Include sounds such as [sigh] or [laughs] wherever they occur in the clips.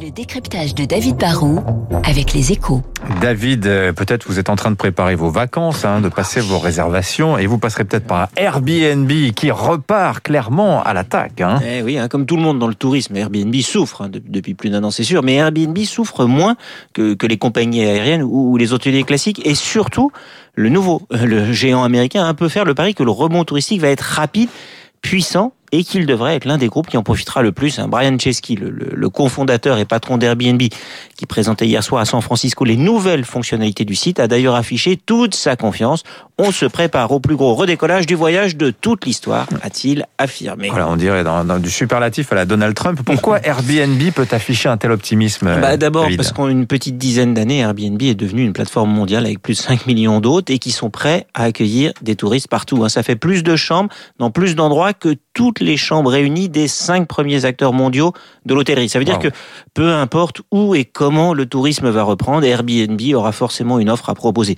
Le décryptage de David Barrault avec les échos. David, euh, peut-être vous êtes en train de préparer vos vacances, hein, de passer vos réservations, et vous passerez peut-être par Airbnb qui repart clairement à l'attaque. Hein. Eh oui, hein, comme tout le monde dans le tourisme, Airbnb souffre hein, depuis plus d'un an, c'est sûr, mais Airbnb souffre moins que, que les compagnies aériennes ou, ou les hôteliers classiques, et surtout le nouveau, [laughs] le géant américain, un peu faire le pari que le rebond touristique va être rapide, puissant et qu'il devrait être l'un des groupes qui en profitera le plus. Brian Chesky, le, le, le cofondateur et patron d'Airbnb, qui présentait hier soir à San Francisco les nouvelles fonctionnalités du site, a d'ailleurs affiché toute sa confiance. On se prépare au plus gros redécollage du voyage de toute l'histoire, a-t-il affirmé. Voilà, on dirait dans, dans, du superlatif à la Donald Trump. Pourquoi [laughs] Airbnb peut afficher un tel optimisme bah, D'abord parce qu'en une petite dizaine d'années, Airbnb est devenu une plateforme mondiale avec plus de 5 millions d'hôtes et qui sont prêts à accueillir des touristes partout. Ça fait plus de chambres dans plus d'endroits que toutes les chambres réunies des cinq premiers acteurs mondiaux de l'hôtellerie. Ça veut dire wow. que peu importe où et comment le tourisme va reprendre, Airbnb aura forcément une offre à proposer.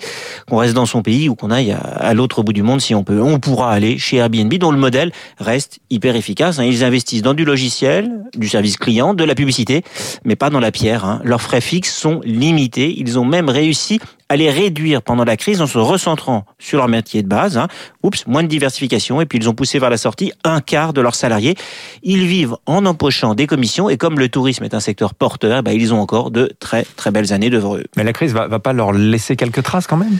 Qu'on reste dans son pays ou qu'on aille à l'autre bout du monde si on peut, on pourra aller chez Airbnb dont le modèle reste hyper efficace. Ils investissent dans du logiciel, du service client, de la publicité, mais pas dans la pierre. Leurs frais fixes sont limités. Ils ont même réussi à les réduire pendant la crise en se recentrant sur leur métier de base. Hein. Oups, moins de diversification. Et puis ils ont poussé vers la sortie un quart de leurs salariés. Ils vivent en empochant des commissions. Et comme le tourisme est un secteur porteur, bah, ils ont encore de très très belles années devant eux. Mais la crise va, va pas leur laisser quelques traces quand même?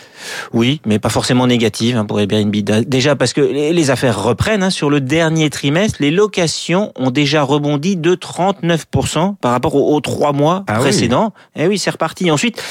Oui, mais pas forcément négatives hein, pour Airbnb. Déjà parce que les affaires reprennent. Hein. Sur le dernier trimestre, les locations ont déjà rebondi de 39% par rapport aux, aux trois mois ah précédents. Oui. Eh oui, c'est reparti. Ensuite,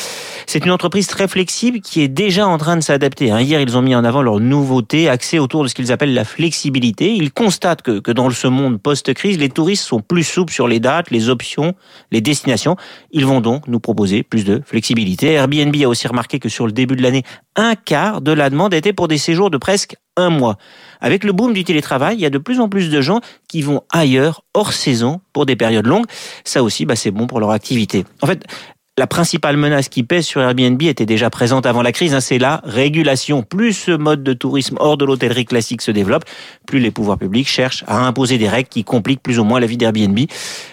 c'est une entreprise très flexible qui est déjà en train de s'adapter. Hier, ils ont mis en avant leur nouveauté axée autour de ce qu'ils appellent la flexibilité. Ils constatent que, que dans ce monde post-crise, les touristes sont plus souples sur les dates, les options, les destinations. Ils vont donc nous proposer plus de flexibilité. Airbnb a aussi remarqué que sur le début de l'année, un quart de la demande était pour des séjours de presque un mois. Avec le boom du télétravail, il y a de plus en plus de gens qui vont ailleurs, hors saison, pour des périodes longues. Ça aussi, bah, c'est bon pour leur activité. En fait, la principale menace qui pèse sur Airbnb était déjà présente avant la crise, hein, c'est la régulation. Plus ce mode de tourisme hors de l'hôtellerie classique se développe, plus les pouvoirs publics cherchent à imposer des règles qui compliquent plus ou moins la vie d'Airbnb.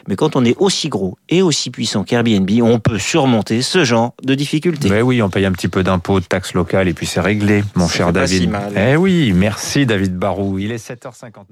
Mais quand on est aussi gros et aussi puissant qu'Airbnb, on peut surmonter ce genre de difficultés. Mais oui, on paye un petit peu d'impôts, de taxes locales et puis c'est réglé, mon cher David. Si mal. Eh oui, merci David Barou. Il est 7h59.